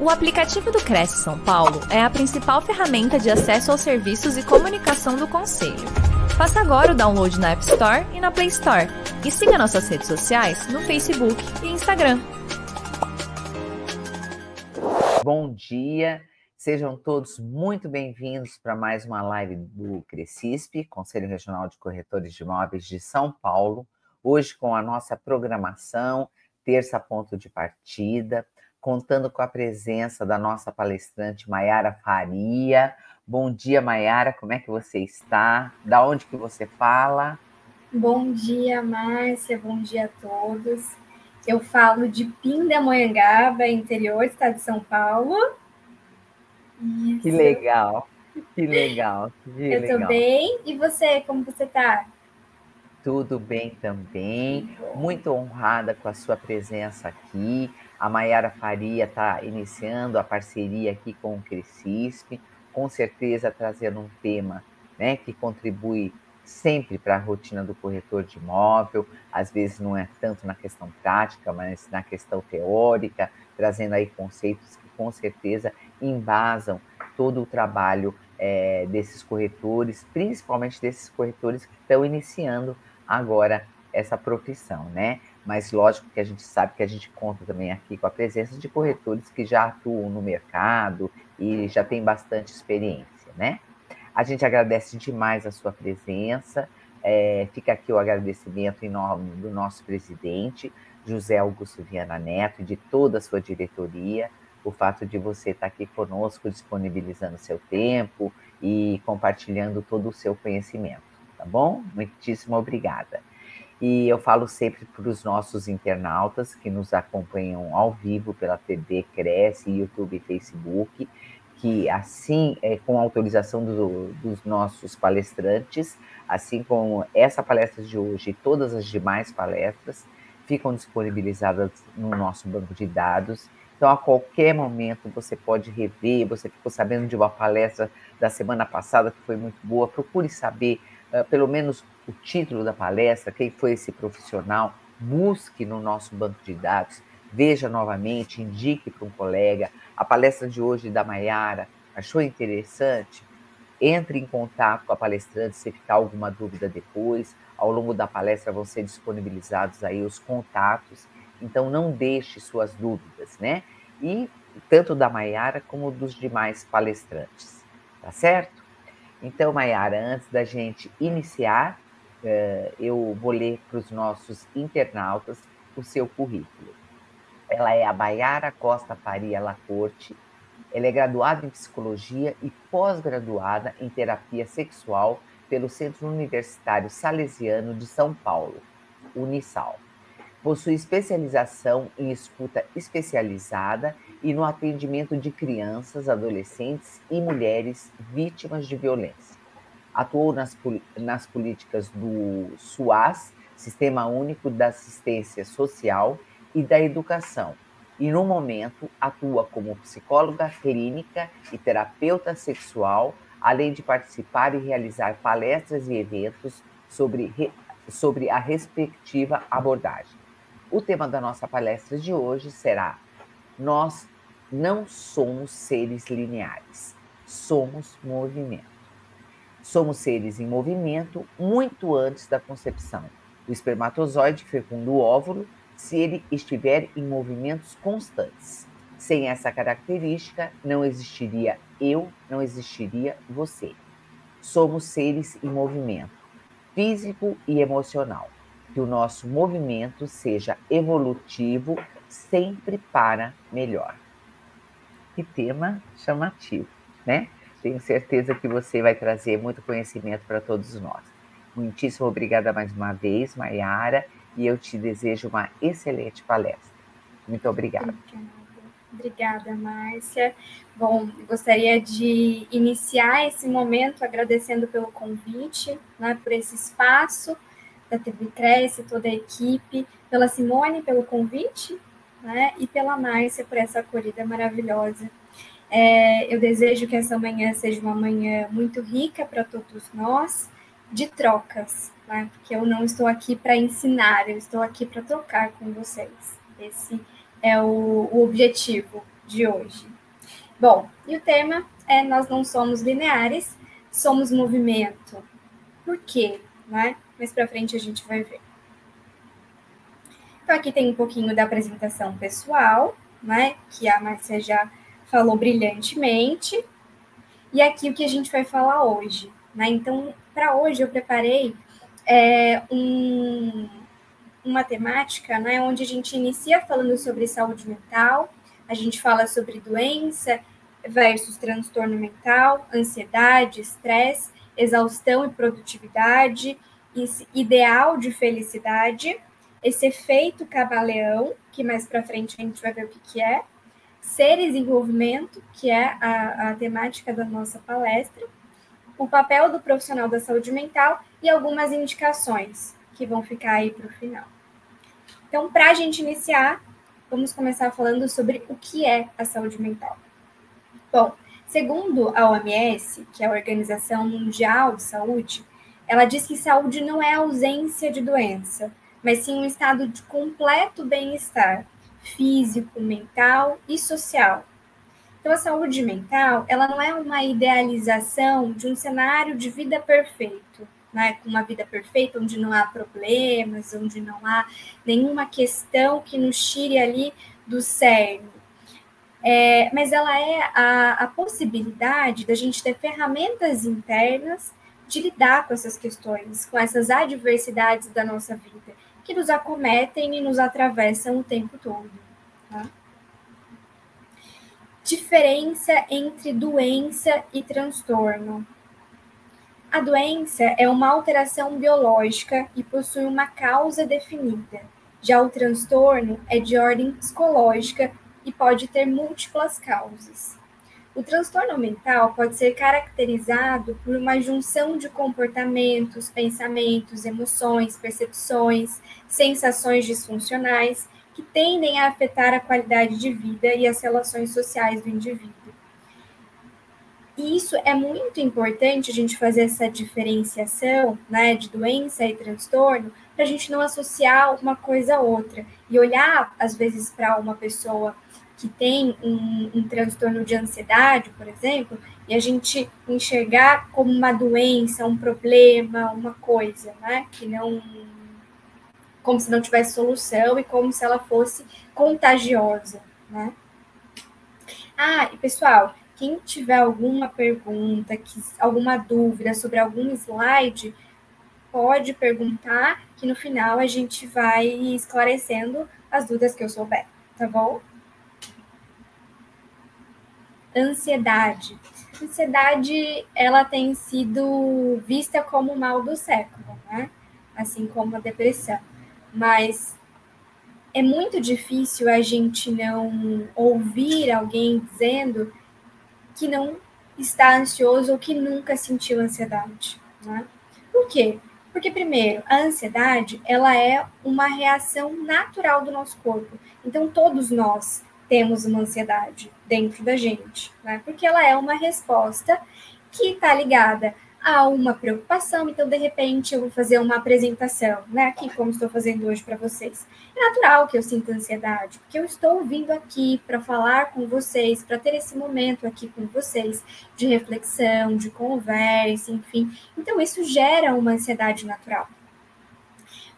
O aplicativo do Cresce São Paulo é a principal ferramenta de acesso aos serviços e comunicação do Conselho. Faça agora o download na App Store e na Play Store. E siga nossas redes sociais no Facebook e Instagram. Bom dia, sejam todos muito bem-vindos para mais uma live do Crescisp, Conselho Regional de Corretores de Imóveis de São Paulo. Hoje com a nossa programação, terça ponto de partida contando com a presença da nossa palestrante Maiara Faria. Bom dia, Maiara, como é que você está? Da onde que você fala? Bom dia, Márcia, bom dia a todos. Eu falo de Pindamonhangaba, interior do estado de São Paulo. Isso. Que legal, que legal. Que Eu legal. tô bem. E você, como você tá? Tudo bem também. Muito honrada com a sua presença aqui. A Maiara Faria está iniciando a parceria aqui com o Crescisp, com certeza trazendo um tema né, que contribui sempre para a rotina do corretor de imóvel, às vezes não é tanto na questão prática, mas na questão teórica, trazendo aí conceitos que com certeza embasam todo o trabalho é, desses corretores, principalmente desses corretores que estão iniciando agora essa profissão, né? Mas lógico que a gente sabe que a gente conta também aqui com a presença de corretores que já atuam no mercado e já têm bastante experiência, né? A gente agradece demais a sua presença. É, fica aqui o agradecimento em nome do nosso presidente, José Augusto Viana Neto, e de toda a sua diretoria, o fato de você estar aqui conosco, disponibilizando seu tempo e compartilhando todo o seu conhecimento, tá bom? Muitíssimo obrigada. E eu falo sempre para os nossos internautas que nos acompanham ao vivo pela TV Cresce, YouTube e Facebook, que assim, é, com autorização do, dos nossos palestrantes, assim como essa palestra de hoje e todas as demais palestras, ficam disponibilizadas no nosso banco de dados. Então, a qualquer momento você pode rever. Você ficou sabendo de uma palestra da semana passada que foi muito boa, procure saber uh, pelo menos o título da palestra, quem foi esse profissional, busque no nosso banco de dados, veja novamente, indique para um colega. A palestra de hoje da Maiara, achou interessante? Entre em contato com a palestrante se ficar alguma dúvida depois. Ao longo da palestra vão ser disponibilizados aí os contatos. Então não deixe suas dúvidas, né? E tanto da Maiara como dos demais palestrantes, tá certo? Então, Maiara, antes da gente iniciar, eh, eu vou ler para os nossos internautas o seu currículo. Ela é a Baiara Costa Faria Lacorte, ela é graduada em psicologia e pós-graduada em terapia sexual pelo Centro Universitário Salesiano de São Paulo, Unisal. Possui especialização em escuta especializada e no atendimento de crianças, adolescentes e mulheres vítimas de violência atuou nas, nas políticas do SUAS, Sistema Único da Assistência Social e da Educação, e no momento atua como psicóloga clínica e terapeuta sexual, além de participar e realizar palestras e eventos sobre, sobre a respectiva abordagem. O tema da nossa palestra de hoje será: Nós não somos seres lineares, somos movimento. Somos seres em movimento muito antes da concepção. O espermatozoide fecunda o óvulo se ele estiver em movimentos constantes. Sem essa característica, não existiria eu, não existiria você. Somos seres em movimento, físico e emocional. Que o nosso movimento seja evolutivo sempre para melhor. Que tema chamativo, né? Tenho certeza que você vai trazer muito conhecimento para todos nós. Muitíssimo obrigada mais uma vez, Maiara, e eu te desejo uma excelente palestra. Muito obrigada. Obrigada, Márcia. Bom, gostaria de iniciar esse momento agradecendo pelo convite, né, por esse espaço da TV Cresce, toda a equipe, pela Simone pelo convite, né, e pela Márcia por essa acolhida maravilhosa é, eu desejo que essa manhã seja uma manhã muito rica para todos nós, de trocas, né? porque eu não estou aqui para ensinar, eu estou aqui para trocar com vocês. Esse é o, o objetivo de hoje. Bom, e o tema é Nós não somos lineares, somos movimento. Por quê? Né? Mais para frente a gente vai ver. Então, aqui tem um pouquinho da apresentação pessoal, né? Que a Márcia já falou brilhantemente. E aqui o que a gente vai falar hoje. Né? Então, para hoje eu preparei é, um, uma temática né, onde a gente inicia falando sobre saúde mental, a gente fala sobre doença versus transtorno mental, ansiedade, estresse, exaustão e produtividade, ideal de felicidade, esse efeito camaleão, que mais para frente a gente vai ver o que, que é, ser e desenvolvimento, que é a, a temática da nossa palestra, o papel do profissional da saúde mental e algumas indicações que vão ficar aí para o final. Então, para a gente iniciar, vamos começar falando sobre o que é a saúde mental. Bom, segundo a OMS, que é a Organização Mundial de Saúde, ela diz que saúde não é ausência de doença, mas sim um estado de completo bem-estar físico, mental e social. Então, a saúde mental, ela não é uma idealização de um cenário de vida perfeito, né? Com uma vida perfeita, onde não há problemas, onde não há nenhuma questão que nos tire ali do cerne. É, mas ela é a, a possibilidade da gente ter ferramentas internas de lidar com essas questões, com essas adversidades da nossa vida, que nos acometem e nos atravessam o tempo todo. Tá? Diferença entre doença e transtorno. A doença é uma alteração biológica e possui uma causa definida. Já o transtorno é de ordem psicológica e pode ter múltiplas causas. O transtorno mental pode ser caracterizado por uma junção de comportamentos, pensamentos, emoções, percepções, sensações disfuncionais que tendem a afetar a qualidade de vida e as relações sociais do indivíduo. E isso é muito importante a gente fazer essa diferenciação né, de doença e transtorno, para a gente não associar uma coisa a outra e olhar, às vezes, para uma pessoa que tem um, um, transtorno de ansiedade, por exemplo, e a gente enxergar como uma doença, um problema, uma coisa, né, que não como se não tivesse solução e como se ela fosse contagiosa, né? Ah, e pessoal, quem tiver alguma pergunta, que, alguma dúvida sobre algum slide, pode perguntar, que no final a gente vai esclarecendo as dúvidas que eu souber, tá bom? Ansiedade. Ansiedade, ela tem sido vista como o mal do século, né? Assim como a depressão mas é muito difícil a gente não ouvir alguém dizendo que não está ansioso ou que nunca sentiu ansiedade. Né? Por quê? Porque, primeiro, a ansiedade ela é uma reação natural do nosso corpo. Então, todos nós temos uma ansiedade dentro da gente, né? porque ela é uma resposta que está ligada há uma preocupação, então de repente eu vou fazer uma apresentação, né, aqui como estou fazendo hoje para vocês. É natural que eu sinta ansiedade, porque eu estou vindo aqui para falar com vocês, para ter esse momento aqui com vocês de reflexão, de conversa, enfim. Então isso gera uma ansiedade natural.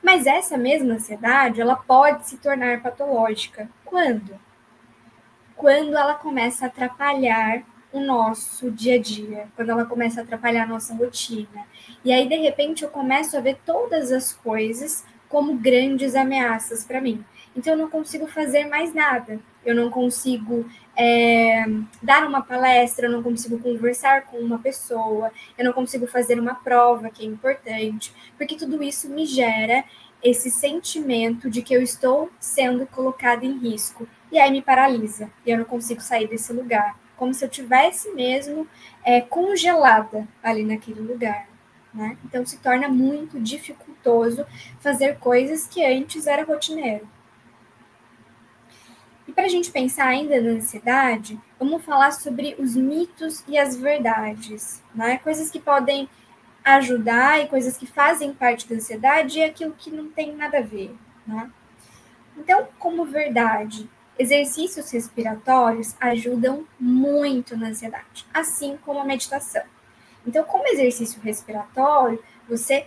Mas essa mesma ansiedade, ela pode se tornar patológica. Quando? Quando ela começa a atrapalhar o nosso dia a dia, quando ela começa a atrapalhar a nossa rotina. E aí, de repente, eu começo a ver todas as coisas como grandes ameaças para mim. Então, eu não consigo fazer mais nada. Eu não consigo é, dar uma palestra, eu não consigo conversar com uma pessoa, eu não consigo fazer uma prova que é importante, porque tudo isso me gera esse sentimento de que eu estou sendo colocada em risco. E aí me paralisa, e eu não consigo sair desse lugar como se eu tivesse mesmo é, congelada ali naquele lugar. Né? Então se torna muito dificultoso fazer coisas que antes era rotineiro. E para a gente pensar ainda na ansiedade, vamos falar sobre os mitos e as verdades, né? coisas que podem ajudar e coisas que fazem parte da ansiedade e aquilo que não tem nada a ver. Né? Então, como verdade, exercícios respiratórios ajudam muito na ansiedade, assim como a meditação. Então, como exercício respiratório, você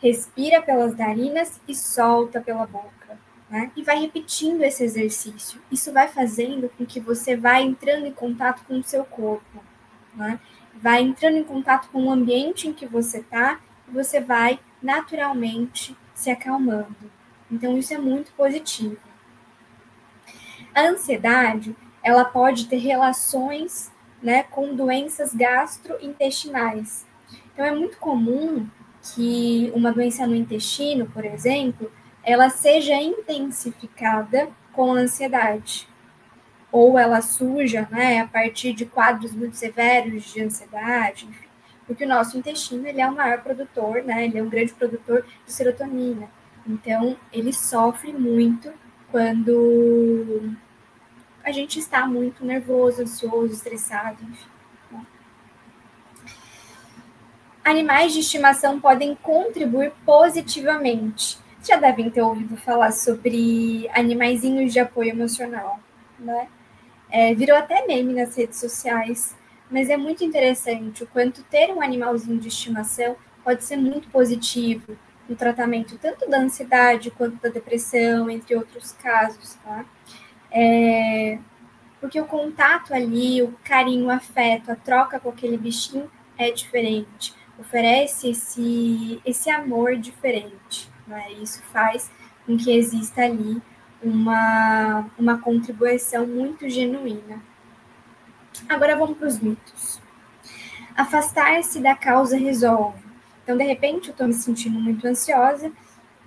respira pelas narinas e solta pela boca, né? E vai repetindo esse exercício. Isso vai fazendo com que você vá entrando em contato com o seu corpo, né? Vai entrando em contato com o ambiente em que você está e você vai naturalmente se acalmando. Então, isso é muito positivo. A ansiedade, ela pode ter relações né, com doenças gastrointestinais. Então, é muito comum que uma doença no intestino, por exemplo, ela seja intensificada com a ansiedade. Ou ela surja né, a partir de quadros muito severos de ansiedade, enfim. Porque o nosso intestino ele é o maior produtor, né, ele é um grande produtor de serotonina. Então, ele sofre muito quando a gente está muito nervoso, ansioso, estressado, enfim. Né? Animais de estimação podem contribuir positivamente. Já devem ter ouvido falar sobre animaizinhos de apoio emocional, né? É, virou até meme nas redes sociais, mas é muito interessante o quanto ter um animalzinho de estimação pode ser muito positivo no tratamento tanto da ansiedade quanto da depressão, entre outros casos, tá? É, porque o contato ali, o carinho, o afeto, a troca com aquele bichinho é diferente, oferece esse, esse amor diferente. Né? Isso faz com que exista ali uma, uma contribuição muito genuína. Agora vamos para os mitos. Afastar-se da causa resolve. Então, de repente, eu estou me sentindo muito ansiosa,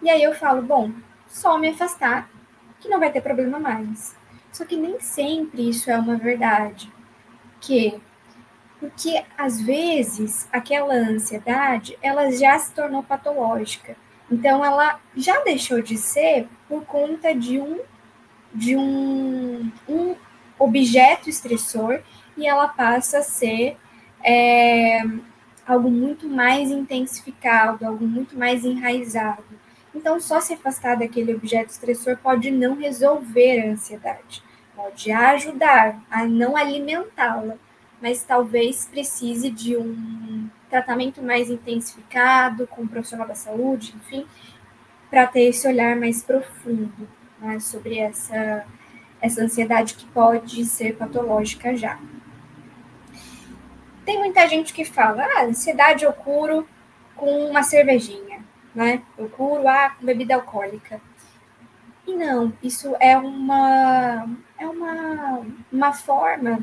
e aí eu falo, bom, só me afastar, que não vai ter problema mais. Só que nem sempre isso é uma verdade. Que porque às vezes aquela ansiedade ela já se tornou patológica. Então ela já deixou de ser por conta de um de um, um objeto estressor e ela passa a ser é, algo muito mais intensificado, algo muito mais enraizado. Então, só se afastar daquele objeto estressor pode não resolver a ansiedade pode ajudar a não alimentá-la, mas talvez precise de um tratamento mais intensificado com um profissional da saúde, enfim, para ter esse olhar mais profundo né, sobre essa, essa ansiedade que pode ser patológica já. Tem muita gente que fala, ah, ansiedade eu curo com uma cervejinha, né? Eu curo ah, com bebida alcoólica. E não, isso é uma, é uma, uma forma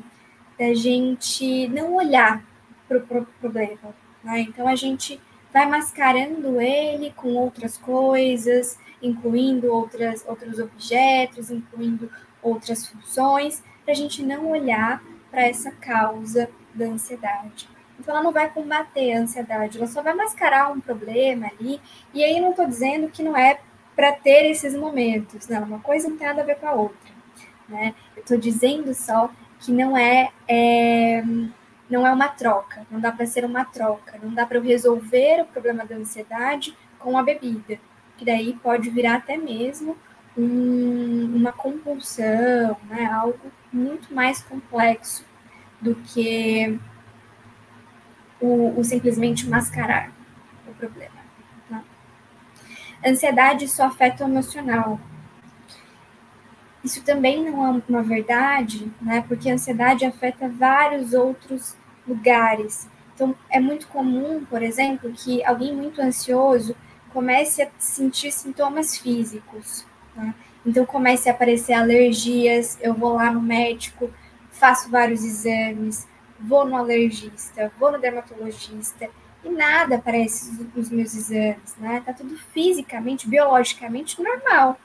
da gente não olhar para o pro problema. Né? Então, a gente vai mascarando ele com outras coisas, incluindo outras, outros objetos, incluindo outras funções, para a gente não olhar para essa causa da ansiedade. Então, ela não vai combater a ansiedade, ela só vai mascarar um problema ali. E aí, não estou dizendo que não é para ter esses momentos. Não, uma coisa não tem nada a ver com a outra. Né? Eu estou dizendo só que não é, é, não é uma troca, não dá para ser uma troca, não dá para eu resolver o problema da ansiedade com a bebida, que daí pode virar até mesmo um, uma compulsão, né? algo muito mais complexo do que o, o simplesmente mascarar o problema. Ansiedade só afeta o emocional. Isso também não é uma verdade, né? Porque a ansiedade afeta vários outros lugares. Então, é muito comum, por exemplo, que alguém muito ansioso comece a sentir sintomas físicos. Né? Então, comece a aparecer alergias. Eu vou lá no médico, faço vários exames, vou no alergista, vou no dermatologista e nada aparece nos meus exames, né? Tá tudo fisicamente, biologicamente normal.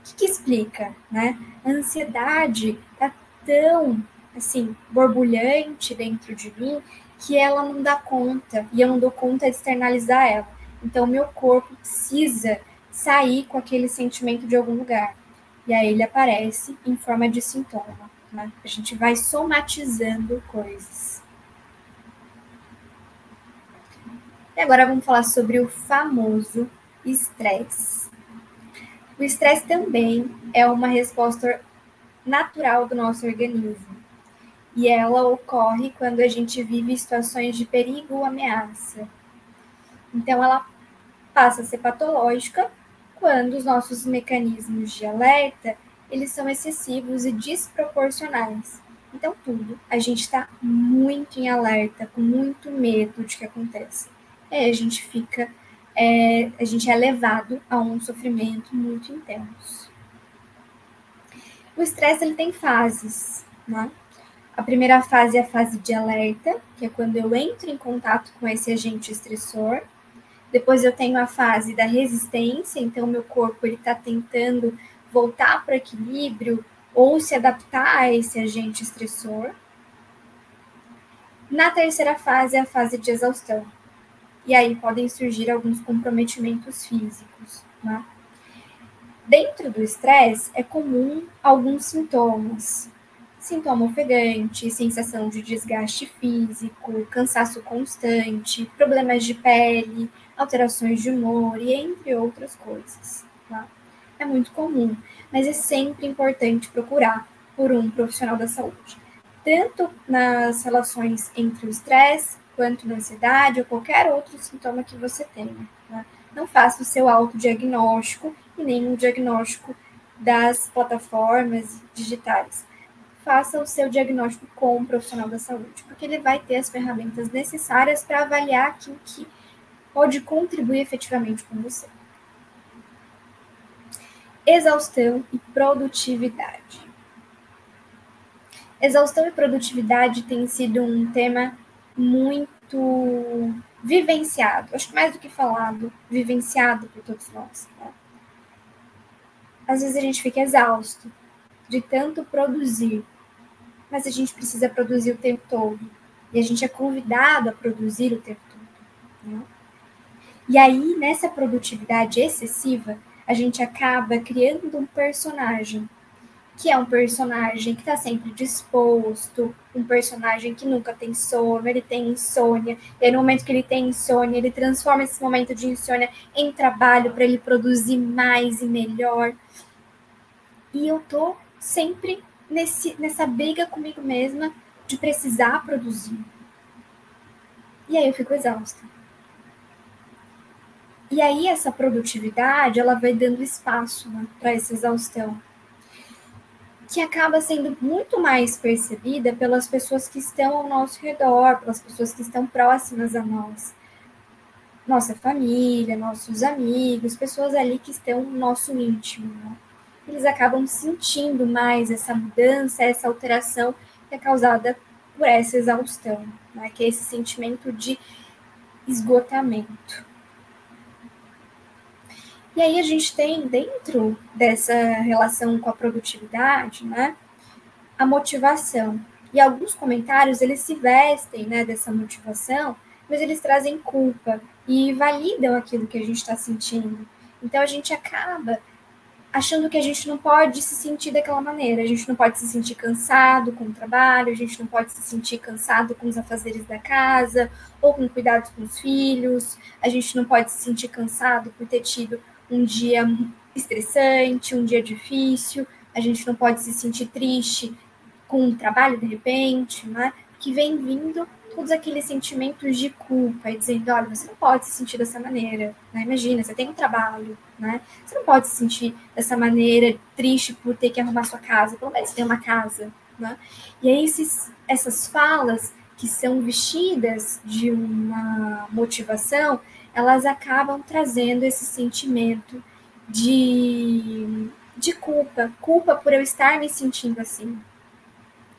O que, que explica, né? A ansiedade tá tão, assim, borbulhante dentro de mim que ela não dá conta e eu não dou conta de externalizar ela. Então, meu corpo precisa sair com aquele sentimento de algum lugar. E aí ele aparece em forma de sintoma. A gente vai somatizando coisas. E agora vamos falar sobre o famoso estresse. O estresse também é uma resposta natural do nosso organismo. E ela ocorre quando a gente vive situações de perigo ou ameaça. Então, ela passa a ser patológica quando os nossos mecanismos de alerta eles são excessivos e desproporcionais. Então, tudo, a gente está muito em alerta, com muito medo de que aconteça. Aí a gente fica, é, a gente é levado a um sofrimento muito intenso. O estresse ele tem fases, né? A primeira fase é a fase de alerta, que é quando eu entro em contato com esse agente estressor. Depois eu tenho a fase da resistência, então meu corpo ele está tentando voltar para equilíbrio ou se adaptar a esse agente estressor. Na terceira fase é a fase de exaustão. E aí podem surgir alguns comprometimentos físicos. Né? Dentro do estresse é comum alguns sintomas, sintoma ofegante, sensação de desgaste físico, cansaço constante, problemas de pele, alterações de humor e entre outras coisas. É muito comum, mas é sempre importante procurar por um profissional da saúde, tanto nas relações entre o estresse quanto na ansiedade ou qualquer outro sintoma que você tenha. Tá? Não faça o seu autodiagnóstico e nem o diagnóstico das plataformas digitais faça o seu diagnóstico com um profissional da saúde, porque ele vai ter as ferramentas necessárias para avaliar aquilo que pode contribuir efetivamente com você. Exaustão e produtividade. Exaustão e produtividade tem sido um tema muito vivenciado, acho que mais do que falado, vivenciado por todos nós. Tá? Às vezes a gente fica exausto de tanto produzir, mas a gente precisa produzir o tempo todo. E a gente é convidado a produzir o tempo todo. Né? E aí, nessa produtividade excessiva, a gente acaba criando um personagem, que é um personagem que está sempre disposto, um personagem que nunca tem sono, ele tem insônia, e aí no momento que ele tem insônia, ele transforma esse momento de insônia em trabalho para ele produzir mais e melhor. E eu tô sempre nesse, nessa briga comigo mesma de precisar produzir. E aí eu fico exausta. E aí essa produtividade, ela vai dando espaço né, para essa exaustão, que acaba sendo muito mais percebida pelas pessoas que estão ao nosso redor, pelas pessoas que estão próximas a nós. Nossa família, nossos amigos, pessoas ali que estão no nosso íntimo. Né? eles acabam sentindo mais essa mudança, essa alteração que é causada por essa exaustão, né? que é esse sentimento de esgotamento. E aí a gente tem dentro dessa relação com a produtividade, né, a motivação. E alguns comentários eles se vestem, né, dessa motivação, mas eles trazem culpa e validam aquilo que a gente está sentindo. Então a gente acaba achando que a gente não pode se sentir daquela maneira. A gente não pode se sentir cansado com o trabalho, a gente não pode se sentir cansado com os afazeres da casa ou com cuidados com os filhos, a gente não pode se sentir cansado por ter tido um dia estressante, um dia difícil, a gente não pode se sentir triste com o trabalho de repente, né? Que vem vindo todos aqueles sentimentos de culpa e dizendo, olha, você não pode se sentir dessa maneira, né? Imagina, você tem um trabalho, né? Você não pode se sentir dessa maneira triste por ter que arrumar sua casa, pelo menos tem uma casa, né? E aí esses, essas falas que são vestidas de uma motivação, elas acabam trazendo esse sentimento de, de culpa, culpa por eu estar me sentindo assim,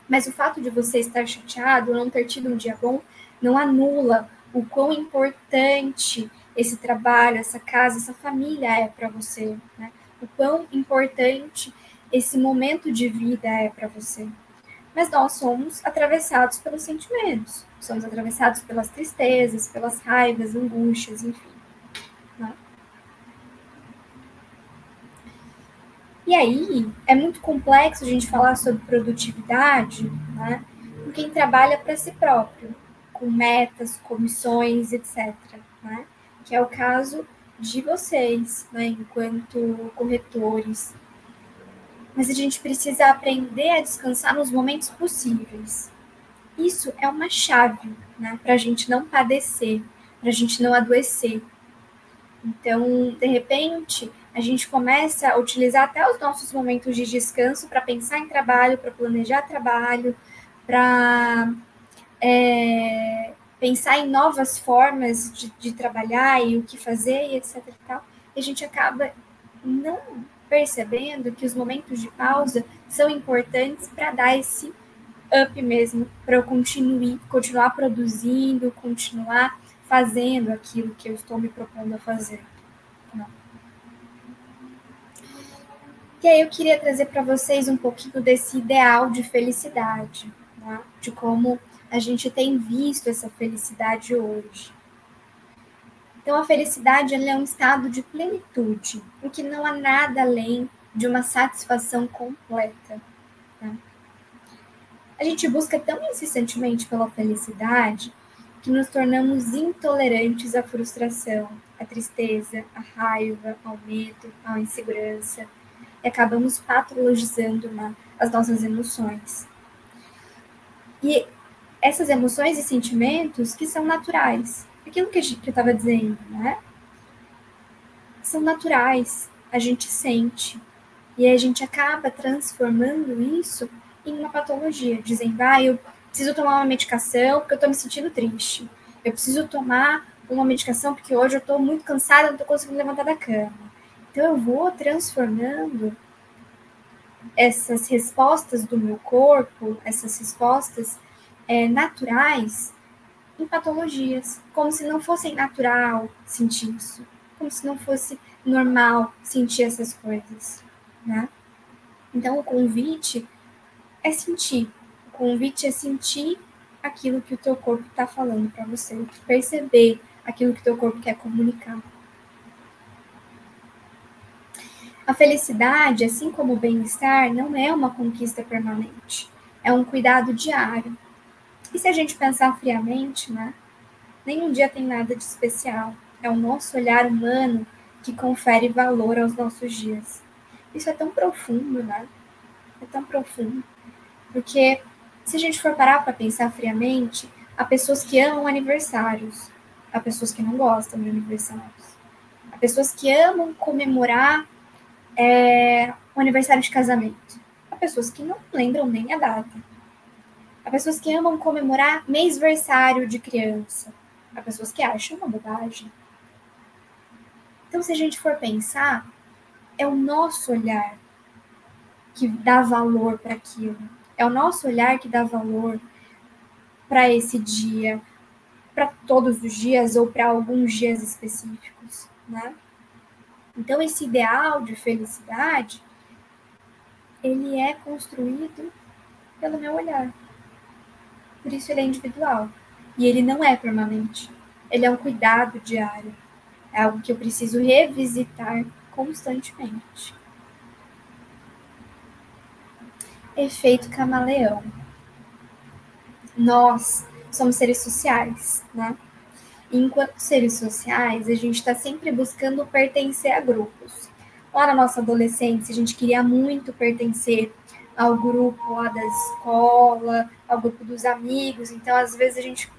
mas o fato de você estar chateado não ter tido um dia bom não anula o quão importante esse trabalho, essa casa, essa família é para você, né? O quão importante esse momento de vida é para você. Mas nós somos atravessados pelos sentimentos, somos atravessados pelas tristezas, pelas raivas, angústias, enfim. E aí é muito complexo a gente falar sobre produtividade, né? Com quem trabalha para si próprio, com metas, comissões, etc. Né? Que é o caso de vocês, né? Enquanto corretores. mas a gente precisa aprender a descansar nos momentos possíveis. Isso é uma chave né, para a gente não padecer, para a gente não adoecer. Então, de repente, a gente começa a utilizar até os nossos momentos de descanso para pensar em trabalho, para planejar trabalho, para é, pensar em novas formas de, de, trabalhar e o que fazer e etc. E, tal, e a gente acaba não percebendo que os momentos de pausa são importantes para dar esse up mesmo, para eu continuar, continuar produzindo, continuar fazendo aquilo que eu estou me propondo a fazer. Não. E aí eu queria trazer para vocês um pouquinho desse ideal de felicidade, né? de como a gente tem visto essa felicidade hoje. Então, a felicidade é um estado de plenitude, em que não há nada além de uma satisfação completa. A gente busca tão incessantemente pela felicidade que nos tornamos intolerantes à frustração, à tristeza, à raiva, ao medo, à insegurança, e acabamos patologizando né, as nossas emoções. E essas emoções e sentimentos que são naturais, aquilo que, que eu estava dizendo, né? São naturais, a gente sente. E a gente acaba transformando isso em uma patologia, dizendo, ah, eu preciso tomar uma medicação porque eu estou me sentindo triste. Eu preciso tomar uma medicação porque hoje eu estou muito cansada, não estou conseguindo levantar da cama. Então eu vou transformando essas respostas do meu corpo, essas respostas é, naturais, em patologias, como se não fosse natural sentir isso, como se não fosse normal sentir essas coisas, né? Então o convite é sentir, o convite é sentir aquilo que o teu corpo está falando para você, perceber aquilo que o teu corpo quer comunicar. A felicidade, assim como o bem-estar, não é uma conquista permanente, é um cuidado diário. E se a gente pensar friamente, né? Nenhum dia tem nada de especial. É o nosso olhar humano que confere valor aos nossos dias. Isso é tão profundo, né? É tão profundo. Porque se a gente for parar para pensar friamente, há pessoas que amam aniversários, há pessoas que não gostam de aniversários, há pessoas que amam comemorar é, o aniversário de casamento, há pessoas que não lembram nem a data. Há pessoas que amam comemorar mêsversário de criança. Há pessoas que acham uma bobagem. Então, se a gente for pensar, é o nosso olhar que dá valor para aquilo. É o nosso olhar que dá valor para esse dia, para todos os dias ou para alguns dias específicos, né? Então esse ideal de felicidade ele é construído pelo meu olhar. Por isso ele é individual. E ele não é permanente. Ele é um cuidado diário. É algo que eu preciso revisitar constantemente. Efeito camaleão. Nós somos seres sociais, né? E enquanto seres sociais, a gente está sempre buscando pertencer a grupos. Lá na nossa adolescência, a gente queria muito pertencer ao grupo lá da escola, ao grupo dos amigos. Então, às vezes, a gente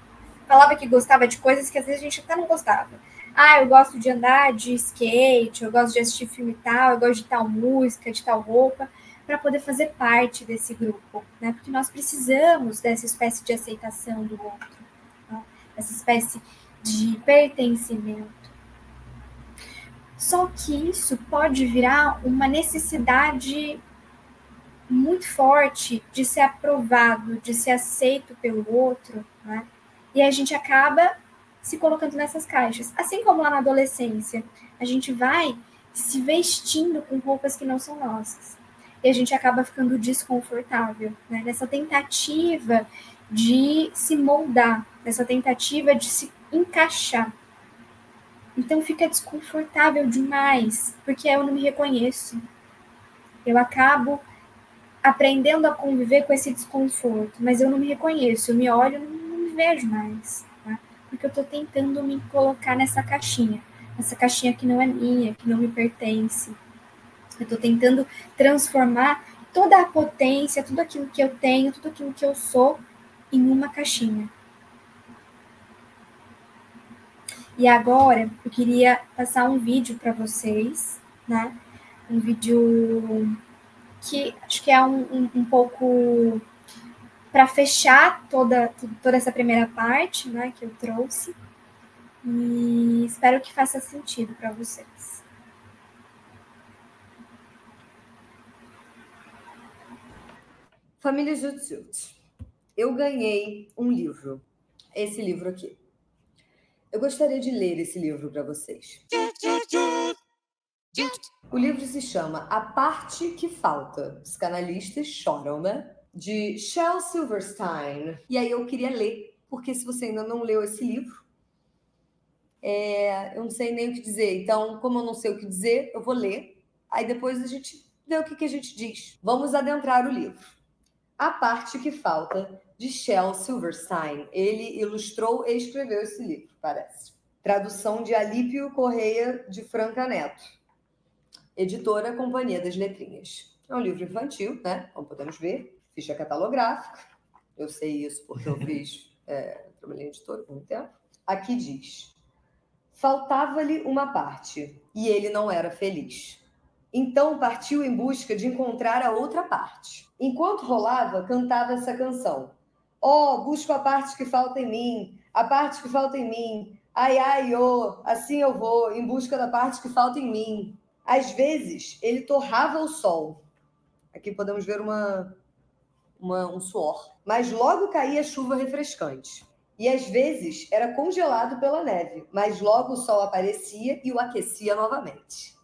falava que gostava de coisas que às vezes a gente até não gostava. Ah, eu gosto de andar de skate, eu gosto de assistir filme tal, eu gosto de tal música, de tal roupa, para poder fazer parte desse grupo, né? Porque nós precisamos dessa espécie de aceitação do outro, né? essa espécie de pertencimento. Só que isso pode virar uma necessidade muito forte de ser aprovado, de ser aceito pelo outro, né? E a gente acaba se colocando nessas caixas. Assim como lá na adolescência, a gente vai se vestindo com roupas que não são nossas. E a gente acaba ficando desconfortável, né? Nessa tentativa de se moldar, nessa tentativa de se encaixar. Então fica desconfortável demais, porque eu não me reconheço. Eu acabo aprendendo a conviver com esse desconforto, mas eu não me reconheço, eu me olho, não, não me vejo mais, tá? porque eu estou tentando me colocar nessa caixinha, essa caixinha que não é minha, que não me pertence. Eu estou tentando transformar toda a potência, tudo aquilo que eu tenho, tudo aquilo que eu sou em uma caixinha. E agora eu queria passar um vídeo para vocês, né? Um vídeo que acho que é um, um, um pouco para fechar toda, toda essa primeira parte, né, que eu trouxe. E espero que faça sentido para vocês. Família Jutsu. Eu ganhei um livro. Esse livro aqui. Eu gostaria de ler esse livro para vocês. O livro se chama A Parte que Falta. Psicanalistas choram, né? De Shel Silverstein. E aí eu queria ler, porque se você ainda não leu esse livro, é, eu não sei nem o que dizer. Então, como eu não sei o que dizer, eu vou ler. Aí depois a gente vê o que, que a gente diz. Vamos adentrar o livro. A Parte que Falta, de Shel Silverstein. Ele ilustrou e escreveu esse livro, parece. Tradução de Alípio Correia de Franca Neto. Editora Companhia das Letrinhas. É um livro infantil, né? Como podemos ver. Ficha catalográfica. Eu sei isso porque eu fiz, é, trabalhei em editora por muito tempo. Aqui diz: Faltava-lhe uma parte e ele não era feliz. Então partiu em busca de encontrar a outra parte. Enquanto rolava, cantava essa canção. Oh, busco a parte que falta em mim, a parte que falta em mim. Ai, ai, oh, assim eu vou, em busca da parte que falta em mim. Às vezes, ele torrava o sol. Aqui podemos ver uma, uma, um suor. Mas logo caía chuva refrescante. E às vezes era congelado pela neve, mas logo o sol aparecia e o aquecia novamente.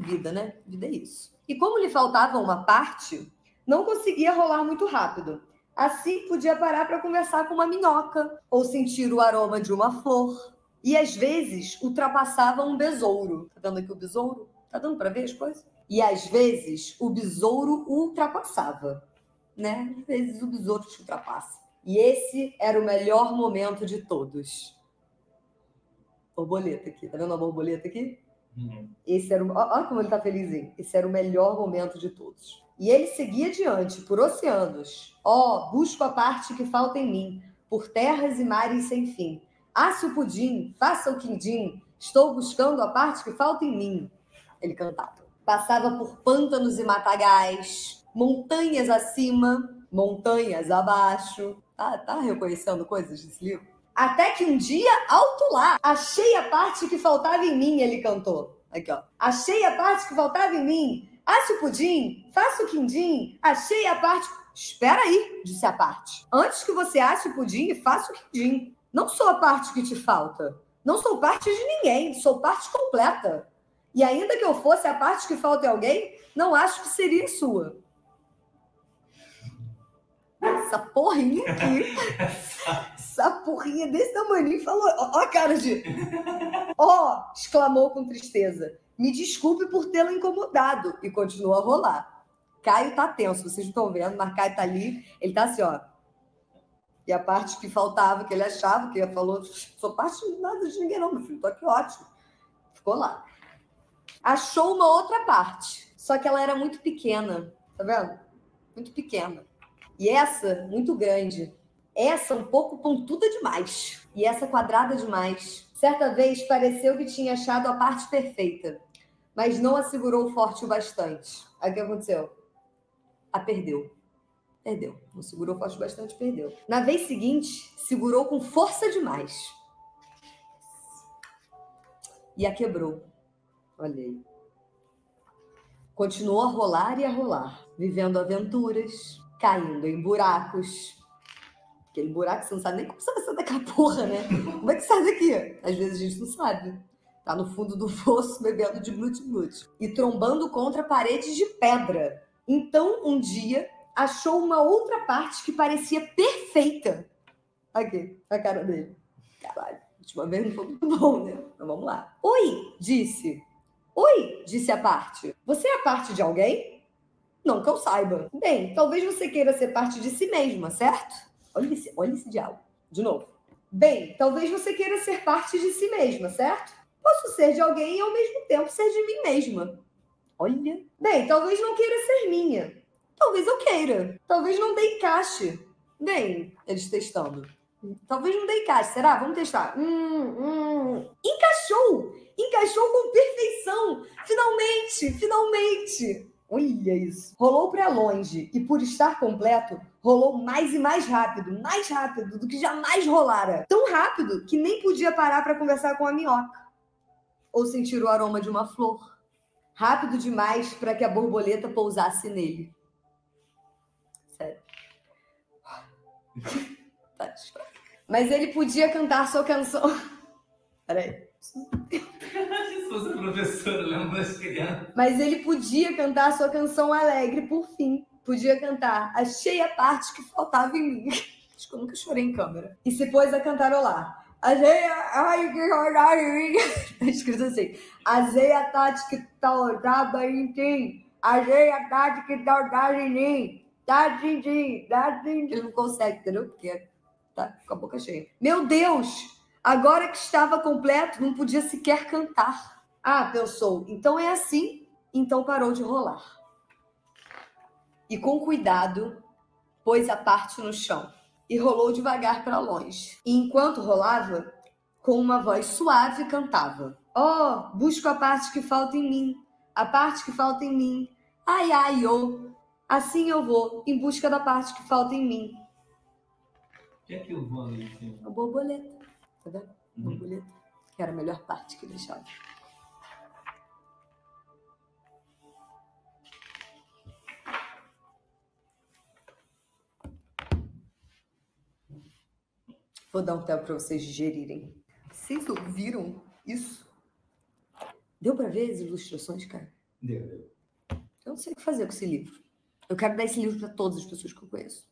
Vida, né? Vida é isso. E como lhe faltava uma parte, não conseguia rolar muito rápido. Assim, podia parar para conversar com uma minhoca ou sentir o aroma de uma flor. E às vezes ultrapassava um besouro. Tá dando aqui o besouro? Tá dando para ver as coisas? E às vezes o besouro ultrapassava, né? Às vezes o besouro te ultrapassa. E esse era o melhor momento de todos. Borboleta aqui, tá vendo a borboleta aqui? Uhum. Esse era o... Olha como ele tá felizinho. Esse era o melhor momento de todos. E ele seguia adiante por oceanos. Ó, oh, busco a parte que falta em mim, por terras e mares sem fim. Asse o pudim, faça o quindim, estou buscando a parte que falta em mim. Ele cantava. Passava por pântanos e matagais, montanhas acima, montanhas abaixo. Tá, tá reconhecendo coisas desse livro? Até que um dia, alto lá, achei a parte que faltava em mim, ele cantou. Aqui, ó. Achei a parte que faltava em mim, Asse o pudim, faça o quindim, achei a parte. Espera aí, disse a parte. Antes que você ache o pudim, faça o quindim. Não sou a parte que te falta. Não sou parte de ninguém, sou parte completa. E ainda que eu fosse a parte que falta em alguém, não acho que seria sua. Essa porrinha aqui. Essa porrinha desse tamanho falou. Ó, ó a cara de. Ó! Oh, exclamou com tristeza. Me desculpe por tê-la incomodado. E continua a rolar. Caio tá tenso, vocês estão vendo, mas Caio tá ali, ele tá assim, ó. E a parte que faltava, que ele achava, que ele falou, sou parte de nada de ninguém, não, meu filho, tô aqui ótimo. Ficou lá. Achou uma outra parte, só que ela era muito pequena, tá vendo? Muito pequena. E essa, muito grande. Essa, um pouco pontuda demais. E essa, quadrada demais. Certa vez, pareceu que tinha achado a parte perfeita mas não a segurou forte o bastante. Aí o que aconteceu? A perdeu. Perdeu. Não segurou forte o bastante, perdeu. Na vez seguinte, segurou com força demais. E a quebrou. Olha aí. Continuou a rolar e a rolar, vivendo aventuras, caindo em buracos. Aquele buraco você não sabe nem como você vai sair daquela porra, né? Como é que sai daqui? Às vezes a gente não sabe. Tá no fundo do fosso bebendo de glute-glute. E trombando contra paredes de pedra. Então, um dia, achou uma outra parte que parecia perfeita. Aqui, a cara dele. Caralho, última vez não foi muito bom, né? Então vamos lá. Oi, disse. Oi, disse a parte. Você é parte de alguém? Não que eu saiba. Bem, talvez você queira ser parte de si mesma, certo? Olha esse, olha esse diálogo. De novo. Bem, talvez você queira ser parte de si mesma, certo? Posso ser de alguém e ao mesmo tempo ser de mim mesma. Olha. Bem, talvez não queira ser minha. Talvez eu queira. Talvez não dê encaixe. Bem, eles testando. Talvez não dê encaixe. Será? Vamos testar. Hum, hum. Encaixou! Encaixou com perfeição! Finalmente! Finalmente! Olha isso. Rolou para longe e por estar completo, rolou mais e mais rápido, mais rápido do que jamais rolara. Tão rápido que nem podia parar para conversar com a minhoca ou sentir o aroma de uma flor. Rápido demais para que a borboleta pousasse nele. Sério. Tá, Mas ele podia cantar sua canção. Peraí. Se fosse professora, lembra das crianças. Mas ele podia cantar sua canção alegre, por fim. Podia cantar. Achei a parte que faltava em mim. Acho que eu nunca chorei em câmera. E se pôs a cantarolar. Achei. Ai, que mim. Tá escrito assim. Achei a Tati que faltava em ti. Achei a Tati que faltava em mim. Tati, Tati. Ele não consegue, entendeu? Porque tá com a boca cheia. Meu Deus! Agora que estava completo, não podia sequer cantar. Ah, pensou, então é assim, então parou de rolar. E com cuidado, pôs a parte no chão e rolou devagar para longe. E enquanto rolava, com uma voz suave cantava: Oh, busco a parte que falta em mim, a parte que falta em mim. Ai, ai, oh. Assim eu vou, em busca da parte que falta em mim. O que é que eu vou ali? A borboleta. Tá vendo? Borboleta. Que era a melhor parte que deixava. Vou dar um tempo para vocês digerirem. Vocês ouviram isso? Deu para ver as ilustrações, cara? Deu, deu. Eu não sei o que fazer com esse livro. Eu quero dar esse livro para todas as pessoas que eu conheço.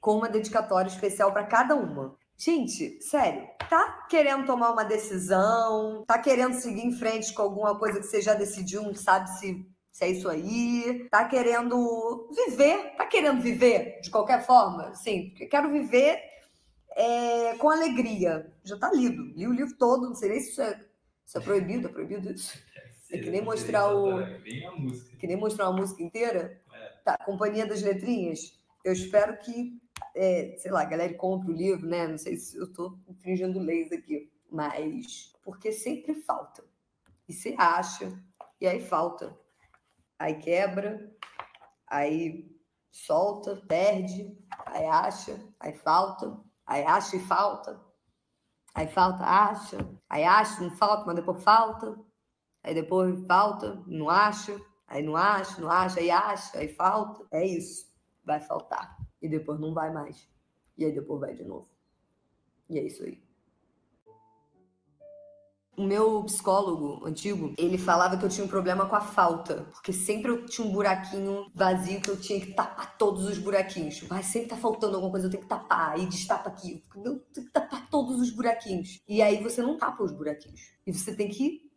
Com uma dedicatória especial para cada uma. Gente, sério, tá querendo tomar uma decisão, tá querendo seguir em frente com alguma coisa que você já decidiu, não sabe se, se é isso aí, tá querendo viver, tá querendo viver de qualquer forma? Sim, quero viver é, com alegria. Já tá lido, li o livro todo, não sei nem se isso é, é proibido, é proibido isso. É que nem mostrar o. A música. Que nem mostrar uma música inteira. É. Tá, Companhia das Letrinhas. Eu espero que, é, sei lá, a galera compre o livro, né? Não sei se eu tô infringindo leis aqui, mas porque sempre falta. E você acha, e aí falta. Aí quebra, aí solta, perde, aí acha, aí falta, aí acha e falta. Aí falta, acha, aí acha, não falta, mas depois falta. Aí depois falta, não acha, aí não acha, não acha, aí acha, aí falta. É isso. Vai faltar. E depois não vai mais. E aí depois vai de novo. E é isso aí. O meu psicólogo antigo, ele falava que eu tinha um problema com a falta. Porque sempre eu tinha um buraquinho vazio que eu tinha que tapar todos os buraquinhos. Mas sempre tá faltando alguma coisa, eu tenho que tapar. Aí destapa aqui. Eu tenho que tapar todos os buraquinhos. E aí você não tapa os buraquinhos. E você tem que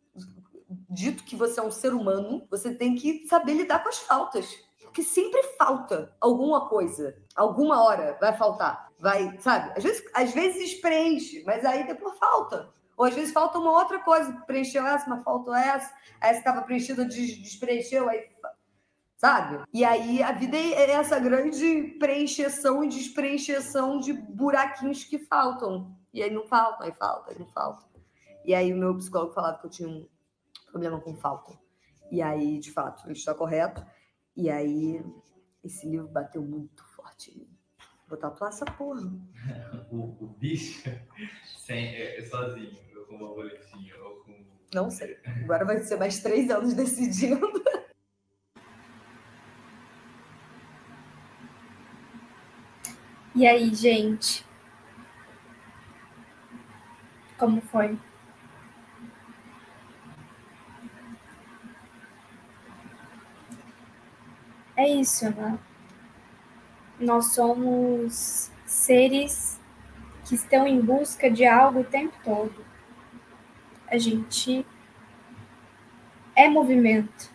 dito que você é um ser humano, você tem que saber lidar com as faltas. Porque sempre falta alguma coisa. Alguma hora vai faltar. Vai, sabe? Às vezes, às vezes preenche, mas aí depois falta. Ou às vezes falta uma outra coisa. Preencheu essa, mas faltou essa. Essa estava preenchida, des despreencheu, aí. Sabe? E aí a vida é essa grande preencheção e despreencheção de buraquinhos que faltam. E aí não faltam, aí falta, aí não falta. E aí o meu psicólogo falava que eu tinha um problema com falta. E aí, de fato, ele está correto. E aí, esse livro bateu muito forte em mim. Vou tatuar essa porra. O, o bicho sem, é, é sozinho, ou com uma boletinha, ou com. Não sei. Agora vai ser mais três anos decidindo. E aí, gente? Como foi? É isso, né? Nós somos seres que estão em busca de algo o tempo todo. A gente é movimento,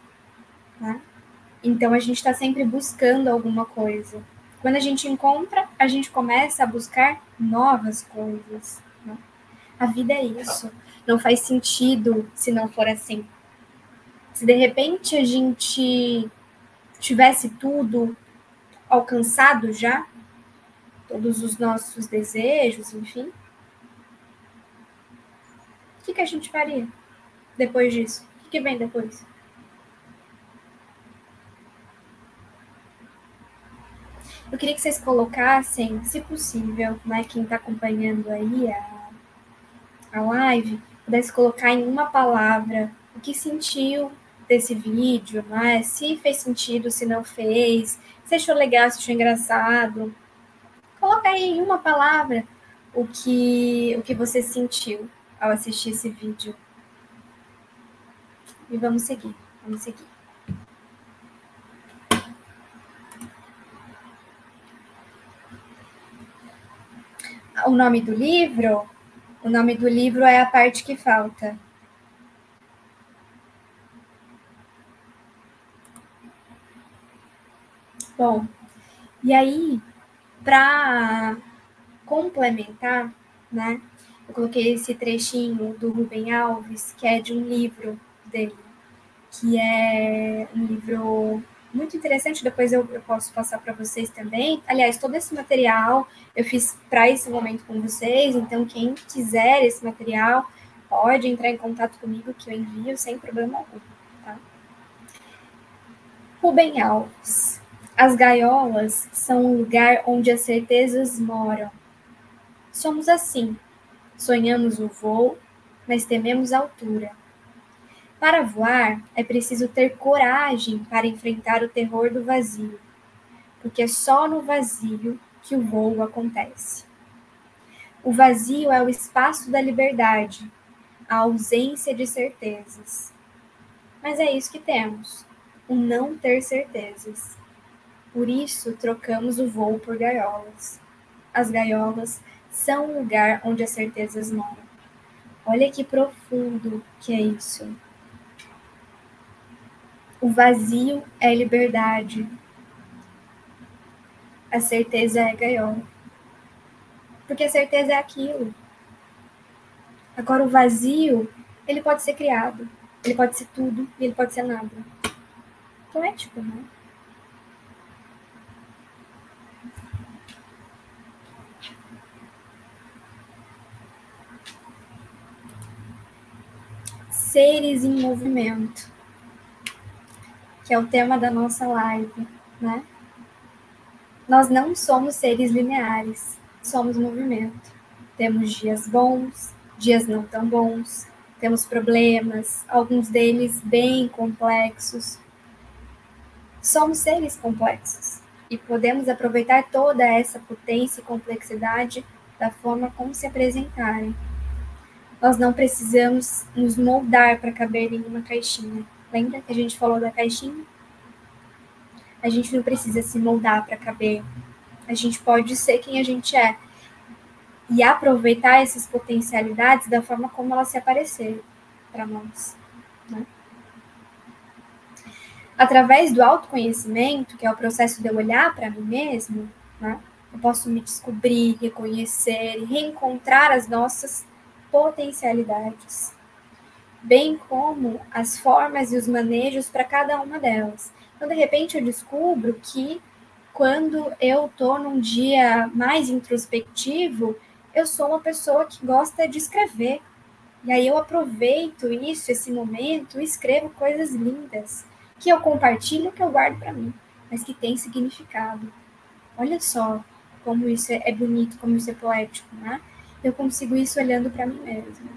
né? Então a gente está sempre buscando alguma coisa. Quando a gente encontra, a gente começa a buscar novas coisas. Né? A vida é isso. não faz sentido se não for assim. Se de repente a gente tivesse tudo alcançado já, todos os nossos desejos, enfim, o que, que a gente faria depois disso? O que, que vem depois? Eu queria que vocês colocassem, se possível, né, quem está acompanhando aí a, a live, pudesse colocar em uma palavra o que sentiu desse vídeo, né? Se fez sentido, se não fez, se achou legal, se achou engraçado. Coloca aí em uma palavra o que, o que você sentiu ao assistir esse vídeo. E vamos seguir, vamos seguir. O nome do livro? O nome do livro é A Parte que Falta. Bom, e aí, para complementar, né, eu coloquei esse trechinho do Rubem Alves, que é de um livro dele, que é um livro muito interessante, depois eu, eu posso passar para vocês também. Aliás, todo esse material eu fiz para esse momento com vocês, então quem quiser esse material pode entrar em contato comigo que eu envio sem problema algum. Tá? Rubem Alves. As gaiolas são um lugar onde as certezas moram. Somos assim. Sonhamos o voo, mas tememos a altura. Para voar, é preciso ter coragem para enfrentar o terror do vazio, porque é só no vazio que o voo acontece. O vazio é o espaço da liberdade, a ausência de certezas. Mas é isso que temos, o não ter certezas. Por isso, trocamos o voo por gaiolas. As gaiolas são o lugar onde as certezas moram. Olha que profundo que é isso. O vazio é liberdade. A certeza é gaiola. Porque a certeza é aquilo. Agora, o vazio, ele pode ser criado. Ele pode ser tudo e ele pode ser nada. Poético, né? Seres em movimento, que é o tema da nossa live, né? Nós não somos seres lineares, somos movimento. Temos dias bons, dias não tão bons, temos problemas, alguns deles bem complexos. Somos seres complexos e podemos aproveitar toda essa potência e complexidade da forma como se apresentarem nós não precisamos nos moldar para caber em uma caixinha. Lembra que a gente falou da caixinha? A gente não precisa se moldar para caber. A gente pode ser quem a gente é e aproveitar essas potencialidades da forma como elas se aparecerem para nós. Né? Através do autoconhecimento, que é o processo de eu olhar para mim mesmo, né? eu posso me descobrir, reconhecer e reencontrar as nossas potencialidades, bem como as formas e os manejos para cada uma delas. Então, de repente, eu descubro que quando eu estou num dia mais introspectivo, eu sou uma pessoa que gosta de escrever. E aí eu aproveito isso, esse momento, e escrevo coisas lindas, que eu compartilho, que eu guardo para mim, mas que tem significado. Olha só como isso é bonito, como isso é poético, né? Eu consigo isso olhando para mim mesma.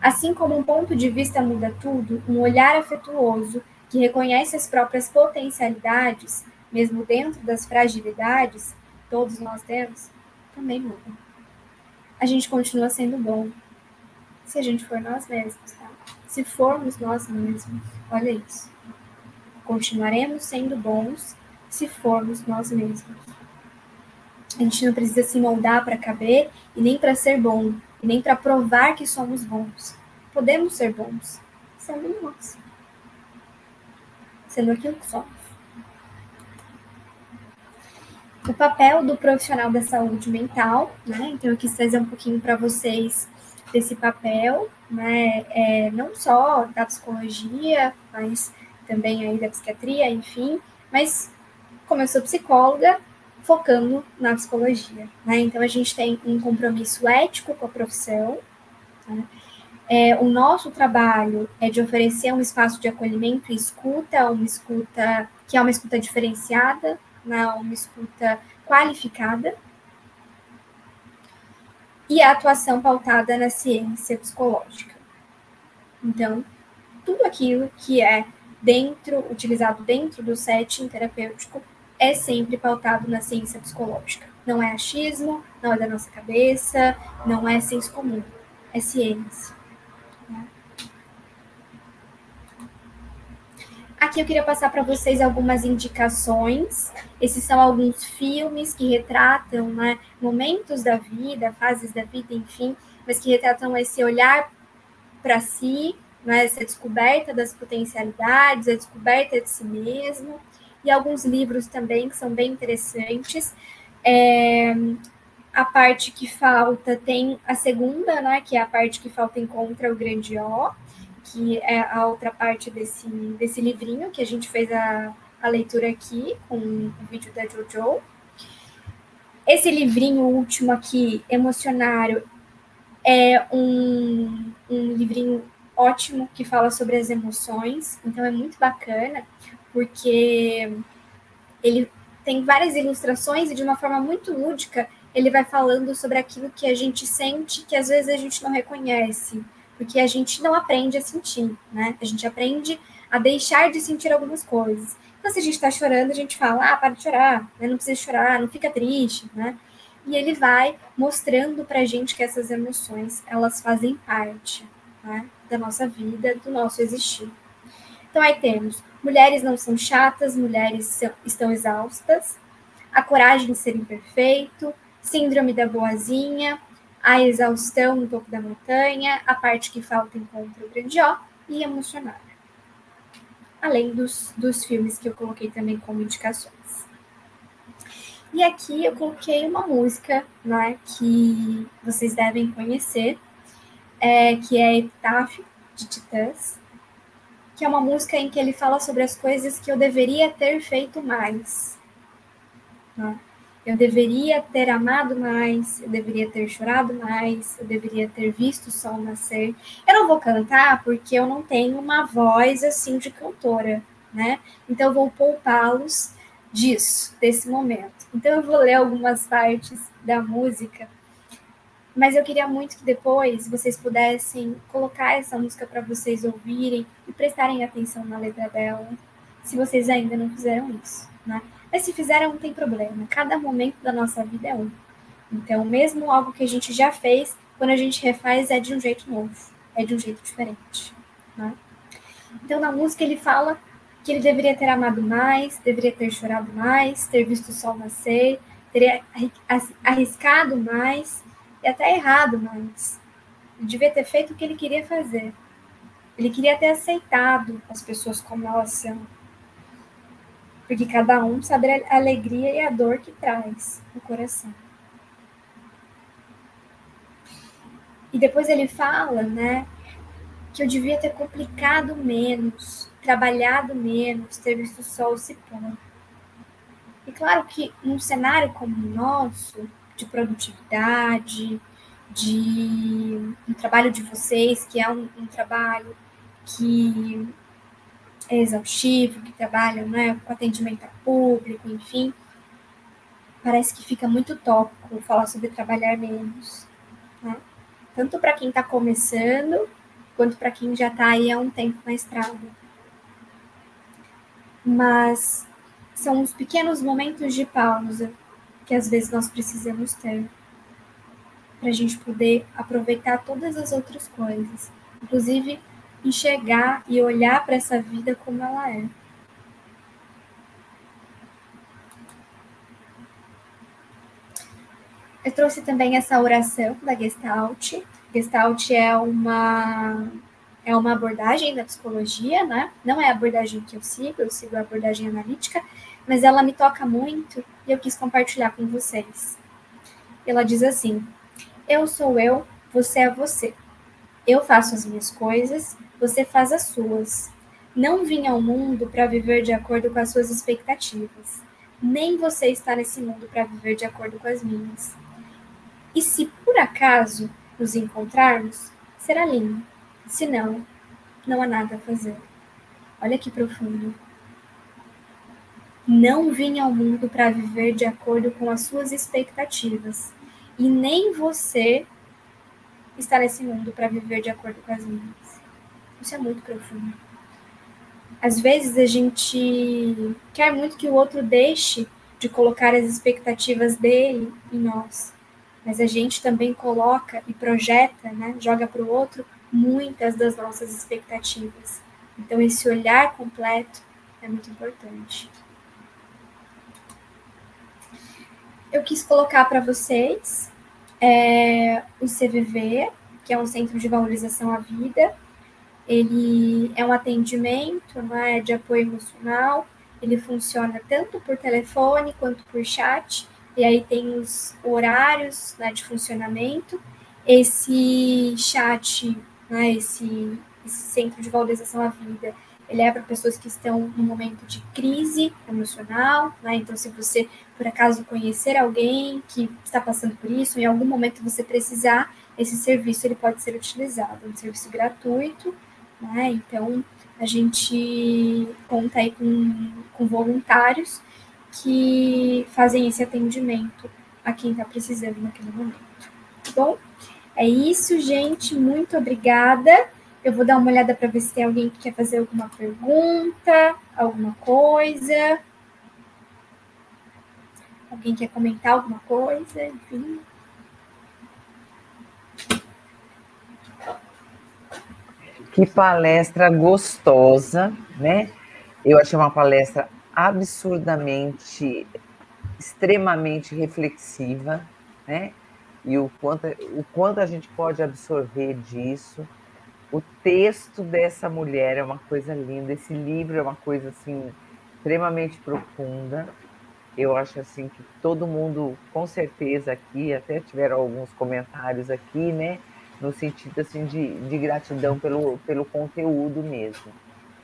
Assim como um ponto de vista muda tudo, um olhar afetuoso que reconhece as próprias potencialidades, mesmo dentro das fragilidades, todos nós temos, também muda. A gente continua sendo bom se a gente for nós mesmos, tá? Se formos nós mesmos, olha isso. Continuaremos sendo bons se formos nós mesmos. A gente não precisa se moldar para caber e nem para ser bom, e nem para provar que somos bons. Podemos ser bons, sendo nós, sendo aquilo que somos. O papel do profissional da saúde mental, né? Então, eu quis trazer um pouquinho para vocês desse papel, né, é, não só da psicologia, mas também aí da psiquiatria, enfim, mas como eu sou psicóloga, focando na psicologia, né? Então a gente tem um compromisso ético com a profissão. Né? É, o nosso trabalho é de oferecer um espaço de acolhimento e escuta, uma escuta que é uma escuta diferenciada, né? uma escuta qualificada, e a atuação pautada na ciência psicológica. Então, tudo aquilo que é dentro, utilizado dentro do setting terapêutico, é sempre pautado na ciência psicológica. Não é achismo, não é da nossa cabeça, não é senso comum, é ciência. Aqui eu queria passar para vocês algumas indicações. Esses são alguns filmes que retratam né, momentos da vida, fases da vida, enfim, mas que retratam esse olhar para si, né, essa descoberta das potencialidades, a descoberta de si mesmo, e alguns livros também que são bem interessantes. É, a parte que falta tem a segunda, né, que é a parte que falta encontra o grande O, que é a outra parte desse, desse livrinho que a gente fez a, a leitura aqui com o vídeo da Jojo. Esse livrinho último aqui, Emocionário, é um, um livrinho ótimo que fala sobre as emoções, então é muito bacana, porque ele tem várias ilustrações e de uma forma muito lúdica ele vai falando sobre aquilo que a gente sente que às vezes a gente não reconhece porque a gente não aprende a sentir, né? A gente aprende a deixar de sentir algumas coisas. Então, se a gente está chorando, a gente fala, ah, para de chorar, né? não precisa chorar, não fica triste, né? E ele vai mostrando para a gente que essas emoções, elas fazem parte né? da nossa vida, do nosso existir. Então, aí temos, mulheres não são chatas, mulheres são, estão exaustas, a coragem de ser imperfeito, síndrome da boazinha, a exaustão no topo da montanha, a parte que falta encontra o grande e emocionar. Além dos, dos filmes que eu coloquei também como indicações. E aqui eu coloquei uma música né, que vocês devem conhecer, é, que é Epitáfio, de Titãs, que é uma música em que ele fala sobre as coisas que eu deveria ter feito mais. Né? Eu deveria ter amado mais, eu deveria ter chorado mais, eu deveria ter visto o sol nascer. Eu não vou cantar porque eu não tenho uma voz assim de cantora, né? Então eu vou poupá-los disso, desse momento. Então eu vou ler algumas partes da música, mas eu queria muito que depois vocês pudessem colocar essa música para vocês ouvirem e prestarem atenção na letra dela, se vocês ainda não fizeram isso, né? Mas se fizeram, não tem problema. Cada momento da nossa vida é um. Então, mesmo algo que a gente já fez, quando a gente refaz, é de um jeito novo, é de um jeito diferente. Né? Então, na música, ele fala que ele deveria ter amado mais, deveria ter chorado mais, ter visto o sol nascer, teria arriscado mais e até errado. Ele devia ter feito o que ele queria fazer. Ele queria ter aceitado as pessoas como elas são porque cada um sabe a alegria e a dor que traz no coração. E depois ele fala, né, que eu devia ter complicado menos, trabalhado menos, ter visto o sol se pôr. E claro que num cenário como o nosso, de produtividade, de um trabalho de vocês, que é um, um trabalho que é exaustivo, que trabalham né, com atendimento a público, enfim, parece que fica muito tópico falar sobre trabalhar menos. Né? Tanto para quem está começando, quanto para quem já está aí há um tempo na estrada. Mas são os pequenos momentos de pausa que às vezes nós precisamos ter para a gente poder aproveitar todas as outras coisas, inclusive enxergar e olhar para essa vida como ela é. Eu trouxe também essa oração da Gestalt. Gestalt é uma é uma abordagem da psicologia, né? Não é a abordagem que eu sigo, eu sigo a abordagem analítica, mas ela me toca muito e eu quis compartilhar com vocês. Ela diz assim: Eu sou eu, você é você. Eu faço as minhas coisas, você faz as suas. Não vim ao mundo para viver de acordo com as suas expectativas. Nem você está nesse mundo para viver de acordo com as minhas. E se por acaso nos encontrarmos, será lindo. Se não, não há nada a fazer. Olha que profundo. Não vim ao mundo para viver de acordo com as suas expectativas. E nem você está nesse mundo para viver de acordo com as minhas. Isso é muito profundo. Às vezes a gente quer muito que o outro deixe de colocar as expectativas dele em nós, mas a gente também coloca e projeta, né, joga para o outro muitas das nossas expectativas. Então esse olhar completo é muito importante. Eu quis colocar para vocês é, o CVV, que é um Centro de Valorização à Vida. Ele é um atendimento né, de apoio emocional, ele funciona tanto por telefone quanto por chat, e aí tem os horários né, de funcionamento. Esse chat, né, esse, esse Centro de Valorização à Vida, ele é para pessoas que estão no momento de crise emocional, né? Então, se você, por acaso, conhecer alguém que está passando por isso, em algum momento você precisar, esse serviço ele pode ser utilizado. É um serviço gratuito, né? Então, a gente conta aí com, com voluntários que fazem esse atendimento a quem está precisando naquele momento. Tá bom? É isso, gente. Muito obrigada. Eu vou dar uma olhada para ver se tem alguém que quer fazer alguma pergunta, alguma coisa. Alguém quer comentar alguma coisa, enfim. Que palestra gostosa, né? Eu achei uma palestra absurdamente, extremamente reflexiva, né? E o quanto, o quanto a gente pode absorver disso o texto dessa mulher é uma coisa linda, esse livro é uma coisa assim extremamente profunda. Eu acho assim que todo mundo, com certeza aqui, até tiveram alguns comentários aqui, né, no sentido assim de, de gratidão pelo, pelo conteúdo mesmo,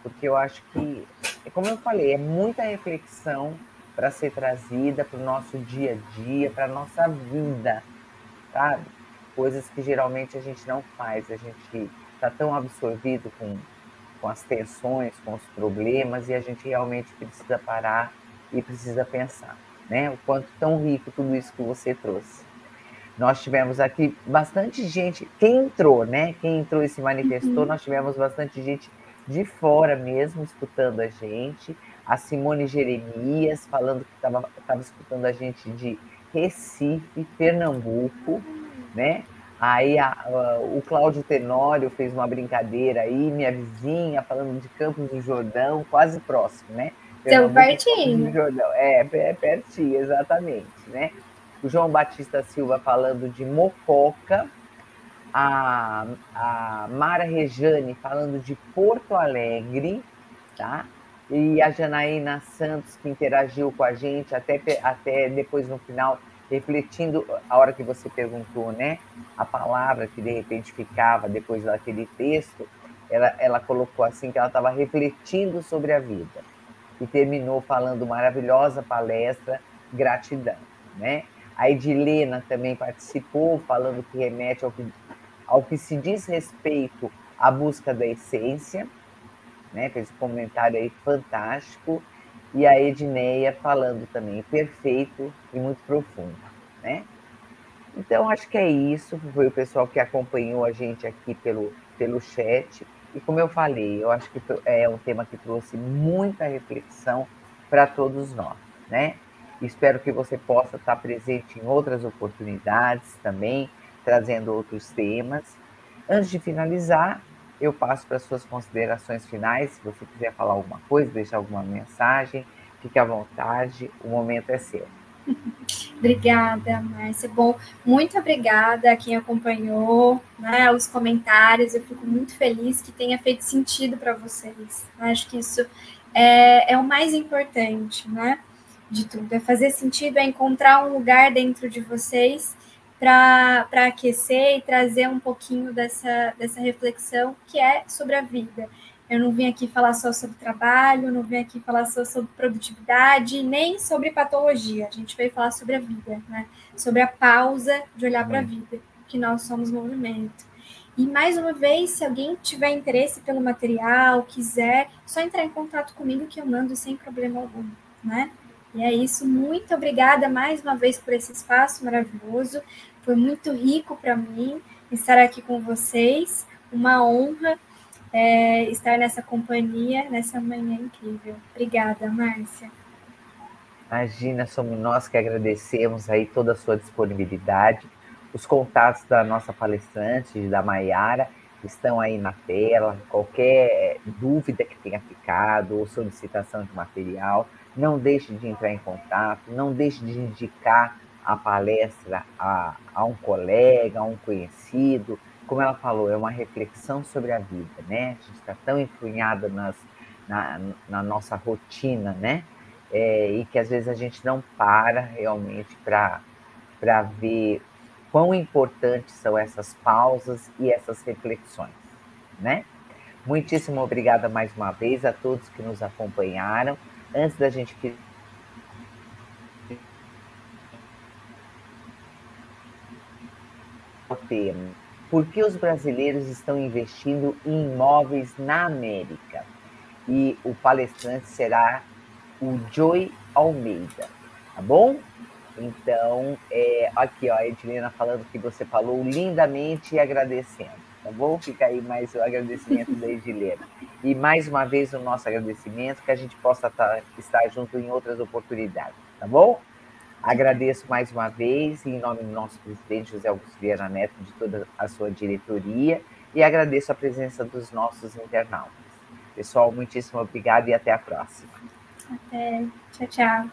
porque eu acho que, como eu falei, é muita reflexão para ser trazida para o nosso dia a dia, para nossa vida, sabe? Coisas que geralmente a gente não faz, a gente está tão absorvido com, com as tensões, com os problemas, e a gente realmente precisa parar e precisa pensar, né? O quanto tão rico tudo isso que você trouxe. Nós tivemos aqui bastante gente, quem entrou, né? Quem entrou e se manifestou, uhum. nós tivemos bastante gente de fora mesmo escutando a gente. A Simone Jeremias falando que estava escutando a gente de Recife, Pernambuco, né? Aí a, a, o Cláudio Tenório fez uma brincadeira aí, minha vizinha, falando de Campos do Jordão, quase próximo, né? Então, pertinho. Jordão. É, é, pertinho, exatamente, né? O João Batista Silva falando de Mococa, a, a Mara Rejane falando de Porto Alegre, tá? E a Janaína Santos, que interagiu com a gente até, até depois no final, refletindo a hora que você perguntou, né? A palavra que de repente ficava depois daquele texto, ela, ela colocou assim que ela estava refletindo sobre a vida e terminou falando maravilhosa palestra, gratidão, né? A Edilena também participou, falando que remete ao que, ao que se diz respeito à busca da essência, né? Fez um comentário aí fantástico e a Edneia falando também perfeito e muito profundo, né? Então acho que é isso, foi o pessoal que acompanhou a gente aqui pelo, pelo chat. E como eu falei, eu acho que é um tema que trouxe muita reflexão para todos nós, né? Espero que você possa estar presente em outras oportunidades também, trazendo outros temas. Antes de finalizar, eu passo para suas considerações finais. Se você quiser falar alguma coisa, deixar alguma mensagem, fique à vontade, o momento é seu. Obrigada, Márcia. Bom, muito obrigada a quem acompanhou, né, os comentários. Eu fico muito feliz que tenha feito sentido para vocês. Acho que isso é, é o mais importante, né, de tudo. É fazer sentido, é encontrar um lugar dentro de vocês para aquecer e trazer um pouquinho dessa, dessa reflexão que é sobre a vida. Eu não vim aqui falar só sobre trabalho, não vim aqui falar só sobre produtividade, nem sobre patologia. A gente veio falar sobre a vida, né? Sobre a pausa de olhar para a vida, que nós somos movimento. E mais uma vez, se alguém tiver interesse pelo material, quiser, só entrar em contato comigo que eu mando sem problema algum, né? E é isso. Muito obrigada mais uma vez por esse espaço maravilhoso. Foi muito rico para mim estar aqui com vocês. Uma honra é, estar nessa companhia, nessa manhã incrível. Obrigada, Márcia. Imagina, somos nós que agradecemos aí toda a sua disponibilidade. Os contatos da nossa palestrante, da Maiara, estão aí na tela. Qualquer dúvida que tenha ficado ou solicitação de material, não deixe de entrar em contato, não deixe de indicar a palestra a, a um colega, a um conhecido. Como ela falou, é uma reflexão sobre a vida, né? A gente está tão empunhada nas, na, na nossa rotina, né? É, e que às vezes a gente não para realmente para ver quão importantes são essas pausas e essas reflexões, né? Muitíssimo obrigada mais uma vez a todos que nos acompanharam. Antes da gente tema. Por que os brasileiros estão investindo em imóveis na América? E o palestrante será o Joy Almeida, tá bom? Então, é, aqui, ó, a Edilena falando que você falou lindamente e agradecendo, tá bom? Fica aí mais o agradecimento da Edilena. E mais uma vez o nosso agradecimento, que a gente possa tá, estar junto em outras oportunidades, tá bom? Agradeço mais uma vez, em nome do nosso presidente José Augusto Vieira Neto, de toda a sua diretoria, e agradeço a presença dos nossos internautas. Pessoal, muitíssimo obrigado e até a próxima. Até. Tchau, tchau.